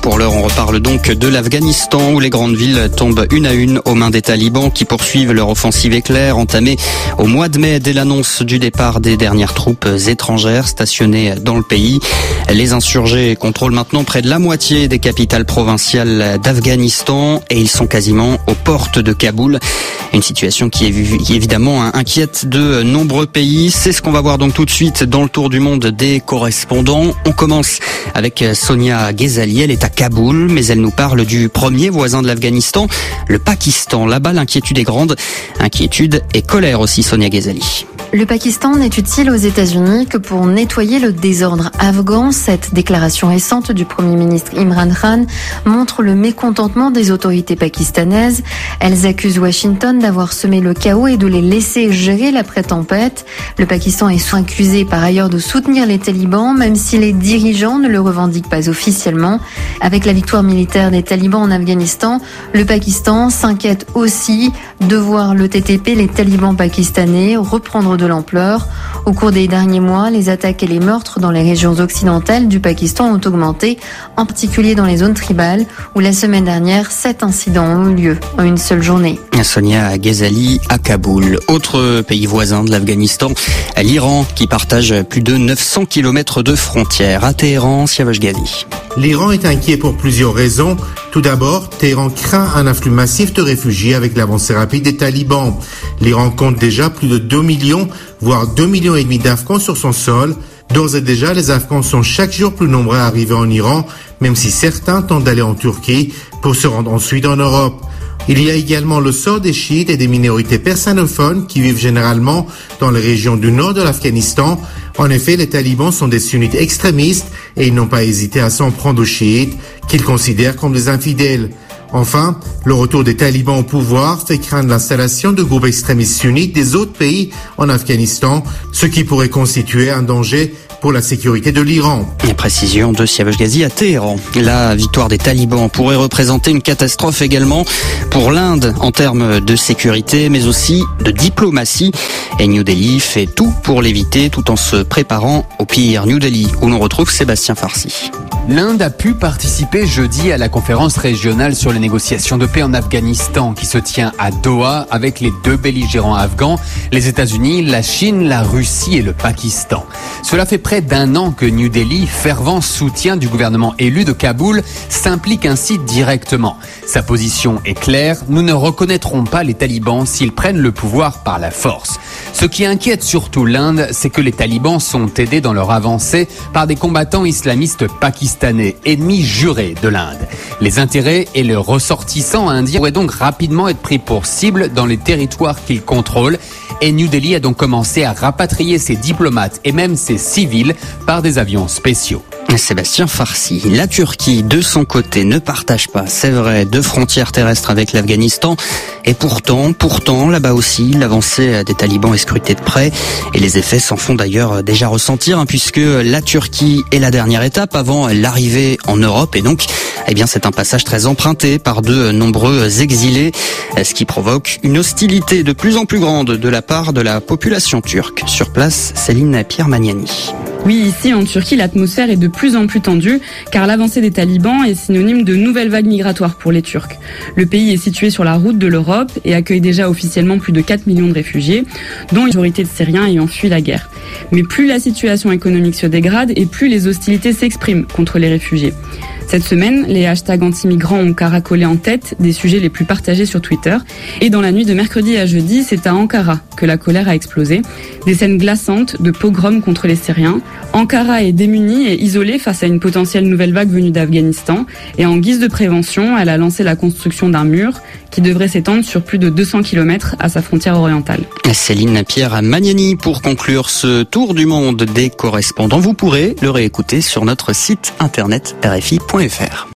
pour l'heure, on reparle donc de l'Afghanistan où les grandes villes tombent une à une aux mains des talibans qui poursuivent leur offensive éclair entamée au mois de mai dès l'annonce du départ des dernières troupes étrangères stationnées dans le pays. Les insurgés contrôlent maintenant près de la moitié des capitales provinciales d'Afghanistan et ils sont quasiment aux portes de Kaboul. Une situation qui évidemment inquiète de nombreux pays. C'est ce qu'on va voir donc tout de suite dans le tour du monde des correspondants. On commence avec Sonia Ghezali. Kaboul, mais elle nous parle du premier voisin de l'Afghanistan, le Pakistan. Là-bas, l'inquiétude est grande. Inquiétude et colère aussi, Sonia Ghezali. Le Pakistan n'est utile aux États-Unis que pour nettoyer le désordre afghan? Cette déclaration récente du Premier ministre Imran Khan montre le mécontentement des autorités pakistanaises. Elles accusent Washington d'avoir semé le chaos et de les laisser gérer l'après-tempête. Le Pakistan est accusé par ailleurs de soutenir les talibans, même si les dirigeants ne le revendiquent pas officiellement. Avec la victoire militaire des talibans en Afghanistan, le Pakistan s'inquiète aussi de voir le TTP, les talibans pakistanais, reprendre de l'ampleur. Au cours des derniers mois, les attaques et les meurtres dans les régions occidentales du Pakistan ont augmenté, en particulier dans les zones tribales, où la semaine dernière, sept incidents ont eu lieu en une seule journée. Sonia Ghazali à Kaboul. Autre pays voisin de l'Afghanistan, l'Iran, qui partage plus de 900 km de frontières. À Téhéran, Siavash Ghali. L'Iran est inquiet pour plusieurs raisons. Tout d'abord, Téhéran craint un afflux massif de réfugiés avec l'avancée rapide des talibans. L'Iran compte déjà plus de 2 millions, voire 2 millions et demi d'Afghans sur son sol. D'ores et déjà, les Afghans sont chaque jour plus nombreux à arriver en Iran, même si certains tentent d'aller en Turquie pour se rendre ensuite en Europe. Il y a également le sort des chiites et des minorités persanophones qui vivent généralement dans les régions du nord de l'Afghanistan. En effet, les talibans sont des sunnites extrémistes et ils n'ont pas hésité à s'en prendre aux chiites qu'ils considèrent comme des infidèles. Enfin, le retour des talibans au pouvoir fait craindre l'installation de groupes extrémistes sunnites des autres pays en Afghanistan, ce qui pourrait constituer un danger pour la sécurité de l'Iran. Précision de Siavash Ghazi à Téhéran. La victoire des talibans pourrait représenter une catastrophe également pour l'Inde en termes de sécurité, mais aussi de diplomatie. Et New Delhi fait tout pour l'éviter tout en se préparant au pire. New Delhi, où l'on retrouve Sébastien Farsi. L'Inde a pu participer jeudi à la conférence régionale sur les négociations de paix en Afghanistan qui se tient à Doha avec les deux belligérants afghans, les États-Unis, la Chine, la Russie et le Pakistan. Cela fait près d'un an que New Delhi, fervent soutien du gouvernement élu de Kaboul, s'implique ainsi directement. Sa position est claire, nous ne reconnaîtrons pas les talibans s'ils prennent le pouvoir par la force. Ce qui inquiète surtout l'Inde, c'est que les talibans sont aidés dans leur avancée par des combattants islamistes pakistanais, ennemis jurés de l'Inde. Les intérêts et le ressortissants indiens pourraient donc rapidement être pris pour cible dans les territoires qu'ils contrôlent et New Delhi a donc commencé à rapatrier ses diplomates et même ses civils par des avions spéciaux. Sébastien Farsi. La Turquie, de son côté, ne partage pas, c'est vrai, deux frontières terrestres avec l'Afghanistan. Et pourtant, pourtant, là-bas aussi, l'avancée des talibans est scrutée de près. Et les effets s'en font d'ailleurs déjà ressentir, hein, puisque la Turquie est la dernière étape avant l'arrivée en Europe. Et donc, eh bien, c'est un passage très emprunté par de nombreux exilés, ce qui provoque une hostilité de plus en plus grande de la part de la population turque. Sur place, Céline Pierre Magnani. Oui, ici en Turquie, l'atmosphère est de plus en plus tendue car l'avancée des talibans est synonyme de nouvelles vagues migratoires pour les Turcs. Le pays est situé sur la route de l'Europe et accueille déjà officiellement plus de 4 millions de réfugiés, dont une majorité de Syriens ayant fui la guerre. Mais plus la situation économique se dégrade et plus les hostilités s'expriment contre les réfugiés. Cette semaine, les hashtags anti-migrants ont caracolé en tête des sujets les plus partagés sur Twitter. Et dans la nuit de mercredi à jeudi, c'est à Ankara que la colère a explosé. Des scènes glaçantes de pogroms contre les Syriens. Ankara est démunie et isolée face à une potentielle nouvelle vague venue d'Afghanistan. Et en guise de prévention, elle a lancé la construction d'un mur qui devrait s'étendre sur plus de 200 km à sa frontière orientale. Céline Pierre Magnani pour conclure ce tour du monde des correspondants. Vous pourrez le réécouter sur notre site internet rfi.fr francebleu.fr.